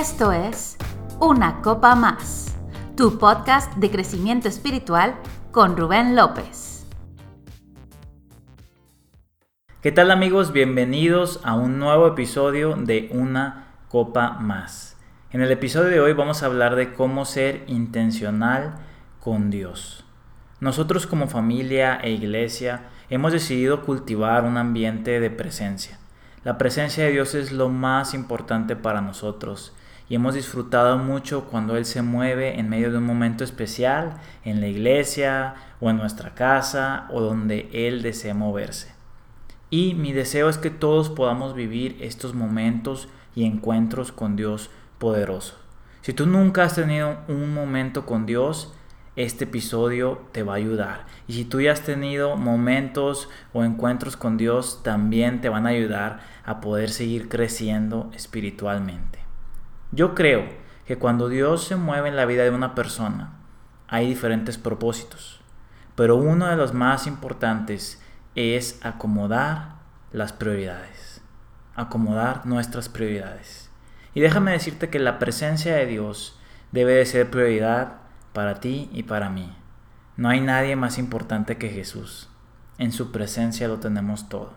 Esto es Una Copa Más, tu podcast de crecimiento espiritual con Rubén López. ¿Qué tal amigos? Bienvenidos a un nuevo episodio de Una Copa Más. En el episodio de hoy vamos a hablar de cómo ser intencional con Dios. Nosotros como familia e iglesia hemos decidido cultivar un ambiente de presencia. La presencia de Dios es lo más importante para nosotros y hemos disfrutado mucho cuando Él se mueve en medio de un momento especial en la iglesia o en nuestra casa o donde Él desee moverse. Y mi deseo es que todos podamos vivir estos momentos y encuentros con Dios poderoso. Si tú nunca has tenido un momento con Dios, este episodio te va a ayudar. Y si tú ya has tenido momentos o encuentros con Dios, también te van a ayudar a poder seguir creciendo espiritualmente. Yo creo que cuando Dios se mueve en la vida de una persona, hay diferentes propósitos, pero uno de los más importantes es acomodar las prioridades, acomodar nuestras prioridades. Y déjame decirte que la presencia de Dios debe de ser prioridad para ti y para mí. No hay nadie más importante que Jesús. En su presencia lo tenemos todo.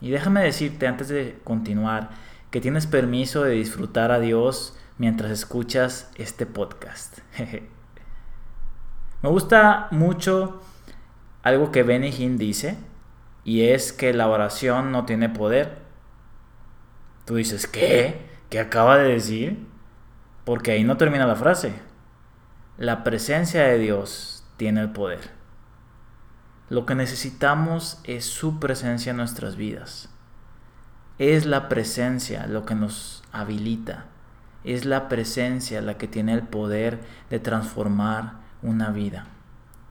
Y déjame decirte antes de continuar que tienes permiso de disfrutar a Dios mientras escuchas este podcast. Me gusta mucho algo que Benny Hinn dice y es que la oración no tiene poder. Tú dices, ¿qué? ¿Qué acaba de decir? Porque ahí no termina la frase. La presencia de Dios tiene el poder. Lo que necesitamos es su presencia en nuestras vidas. Es la presencia lo que nos habilita. Es la presencia la que tiene el poder de transformar una vida.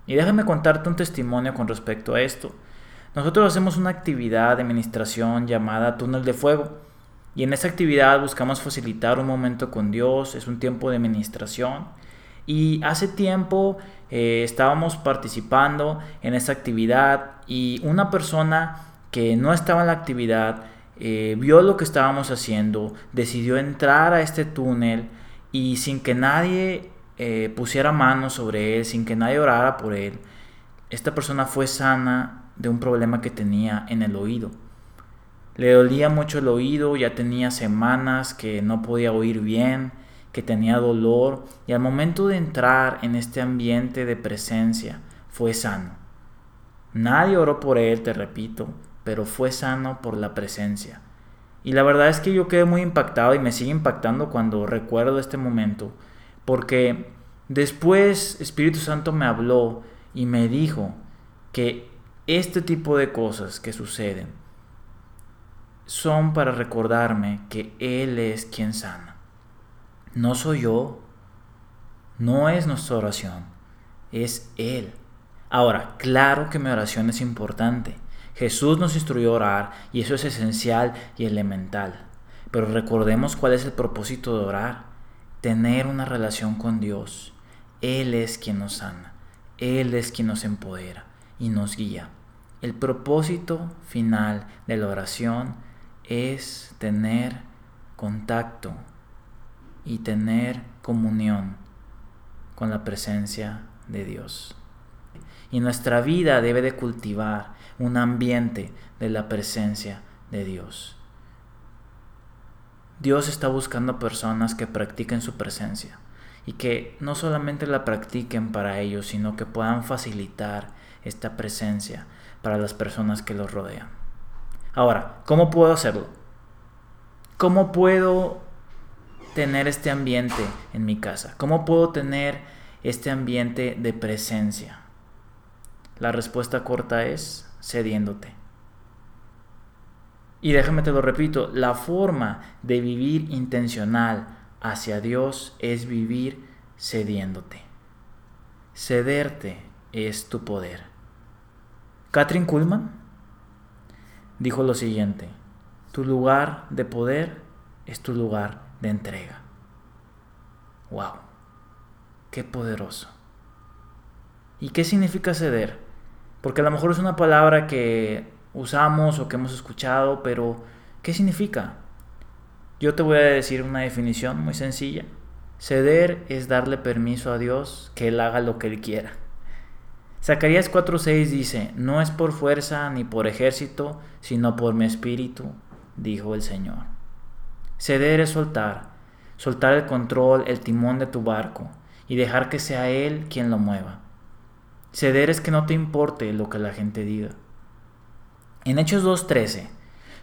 Y déjame contarte un testimonio con respecto a esto. Nosotros hacemos una actividad de administración llamada túnel de fuego. Y en esa actividad buscamos facilitar un momento con Dios, es un tiempo de administración. Y hace tiempo eh, estábamos participando en esa actividad y una persona que no estaba en la actividad eh, vio lo que estábamos haciendo, decidió entrar a este túnel y sin que nadie eh, pusiera manos sobre él, sin que nadie orara por él, esta persona fue sana de un problema que tenía en el oído. Le dolía mucho el oído, ya tenía semanas que no podía oír bien, que tenía dolor y al momento de entrar en este ambiente de presencia fue sano. Nadie oró por él, te repito, pero fue sano por la presencia. Y la verdad es que yo quedé muy impactado y me sigue impactando cuando recuerdo este momento, porque después Espíritu Santo me habló y me dijo que este tipo de cosas que suceden son para recordarme que Él es quien sana. No soy yo, no es nuestra oración, es Él. Ahora, claro que mi oración es importante Jesús nos instruyó a orar y eso es esencial y elemental. Pero recordemos cuál es el propósito de orar. Tener una relación con Dios. Él es quien nos sana. Él es quien nos empodera y nos guía. El propósito final de la oración es tener contacto y tener comunión con la presencia de Dios. Y nuestra vida debe de cultivar un ambiente de la presencia de Dios. Dios está buscando personas que practiquen su presencia y que no solamente la practiquen para ellos, sino que puedan facilitar esta presencia para las personas que los rodean. Ahora, ¿cómo puedo hacerlo? ¿Cómo puedo tener este ambiente en mi casa? ¿Cómo puedo tener este ambiente de presencia? La respuesta corta es cediéndote. Y déjame te lo repito, la forma de vivir intencional hacia Dios es vivir cediéndote. Cederte es tu poder. Catherine Kuhlman dijo lo siguiente, tu lugar de poder es tu lugar de entrega. ¡Wow! ¡Qué poderoso! ¿Y qué significa ceder? Porque a lo mejor es una palabra que usamos o que hemos escuchado, pero ¿qué significa? Yo te voy a decir una definición muy sencilla. Ceder es darle permiso a Dios que Él haga lo que Él quiera. Zacarías 4:6 dice, no es por fuerza ni por ejército, sino por mi espíritu, dijo el Señor. Ceder es soltar, soltar el control, el timón de tu barco y dejar que sea Él quien lo mueva. Ceder es que no te importe lo que la gente diga. En Hechos 2.13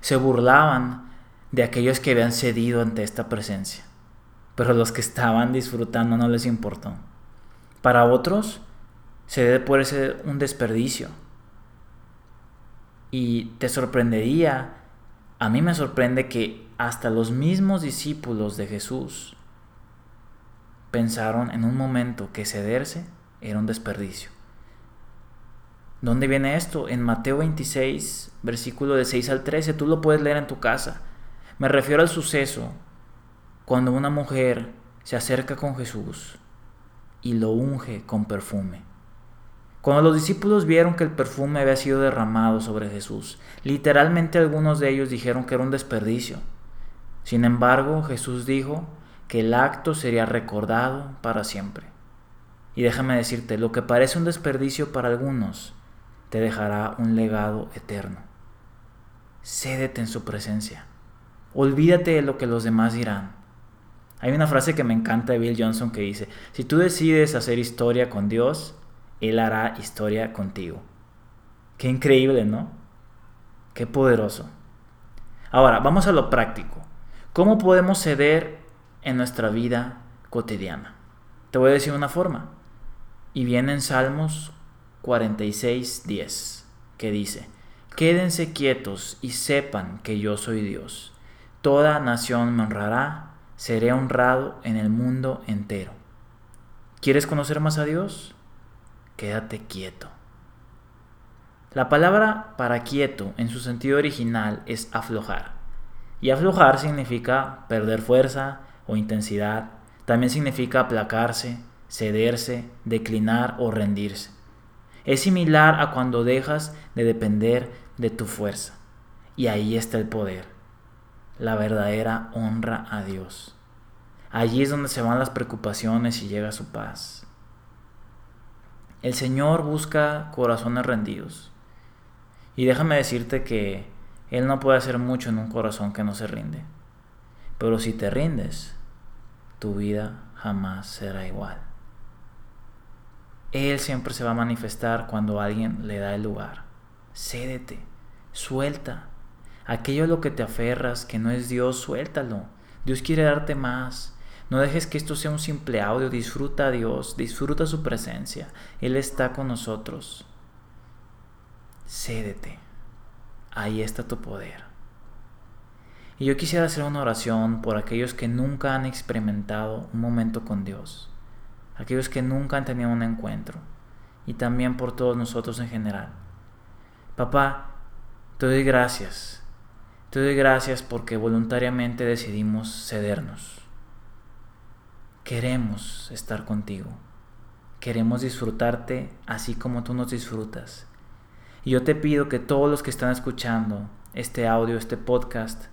se burlaban de aquellos que habían cedido ante esta presencia, pero los que estaban disfrutando no les importó. Para otros, ceder puede ser un desperdicio. Y te sorprendería, a mí me sorprende que hasta los mismos discípulos de Jesús pensaron en un momento que cederse era un desperdicio. ¿Dónde viene esto? En Mateo 26, versículo de 6 al 13. Tú lo puedes leer en tu casa. Me refiero al suceso cuando una mujer se acerca con Jesús y lo unge con perfume. Cuando los discípulos vieron que el perfume había sido derramado sobre Jesús, literalmente algunos de ellos dijeron que era un desperdicio. Sin embargo, Jesús dijo que el acto sería recordado para siempre. Y déjame decirte, lo que parece un desperdicio para algunos, te dejará un legado eterno. Cédete en su presencia. Olvídate de lo que los demás dirán. Hay una frase que me encanta de Bill Johnson que dice, si tú decides hacer historia con Dios, Él hará historia contigo. Qué increíble, ¿no? Qué poderoso. Ahora, vamos a lo práctico. ¿Cómo podemos ceder en nuestra vida cotidiana? Te voy a decir una forma. Y viene en Salmos 46:10, que dice, Quédense quietos y sepan que yo soy Dios. Toda nación me honrará, seré honrado en el mundo entero. ¿Quieres conocer más a Dios? Quédate quieto. La palabra para quieto en su sentido original es aflojar. Y aflojar significa perder fuerza o intensidad. También significa aplacarse, cederse, declinar o rendirse. Es similar a cuando dejas de depender de tu fuerza. Y ahí está el poder, la verdadera honra a Dios. Allí es donde se van las preocupaciones y llega su paz. El Señor busca corazones rendidos. Y déjame decirte que Él no puede hacer mucho en un corazón que no se rinde. Pero si te rindes, tu vida jamás será igual. Él siempre se va a manifestar cuando alguien le da el lugar. Cédete, suelta. Aquello a lo que te aferras, que no es Dios, suéltalo. Dios quiere darte más. No dejes que esto sea un simple audio. Disfruta a Dios, disfruta su presencia. Él está con nosotros. Cédete. Ahí está tu poder. Y yo quisiera hacer una oración por aquellos que nunca han experimentado un momento con Dios aquellos que nunca han tenido un encuentro y también por todos nosotros en general. Papá, te doy gracias. Te doy gracias porque voluntariamente decidimos cedernos. Queremos estar contigo. Queremos disfrutarte así como tú nos disfrutas. Y yo te pido que todos los que están escuchando este audio, este podcast,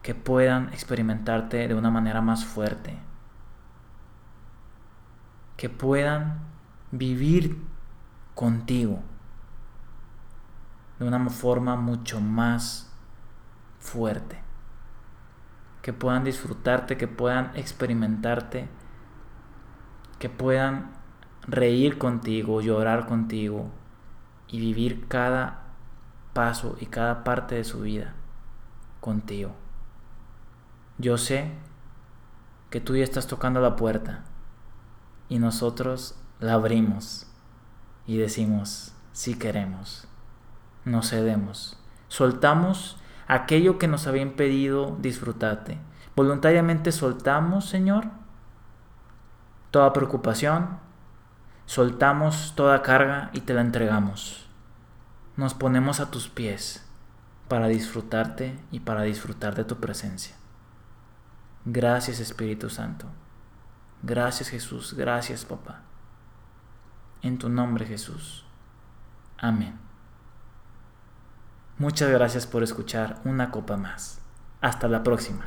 que puedan experimentarte de una manera más fuerte, que puedan vivir contigo de una forma mucho más fuerte. Que puedan disfrutarte, que puedan experimentarte, que puedan reír contigo, llorar contigo y vivir cada paso y cada parte de su vida contigo. Yo sé que tú ya estás tocando la puerta y nosotros la abrimos y decimos, si queremos, nos cedemos, soltamos aquello que nos había impedido disfrutarte. Voluntariamente soltamos, Señor, toda preocupación, soltamos toda carga y te la entregamos. Nos ponemos a tus pies para disfrutarte y para disfrutar de tu presencia. Gracias Espíritu Santo. Gracias Jesús, gracias papá. En tu nombre Jesús. Amén. Muchas gracias por escuchar una copa más. Hasta la próxima.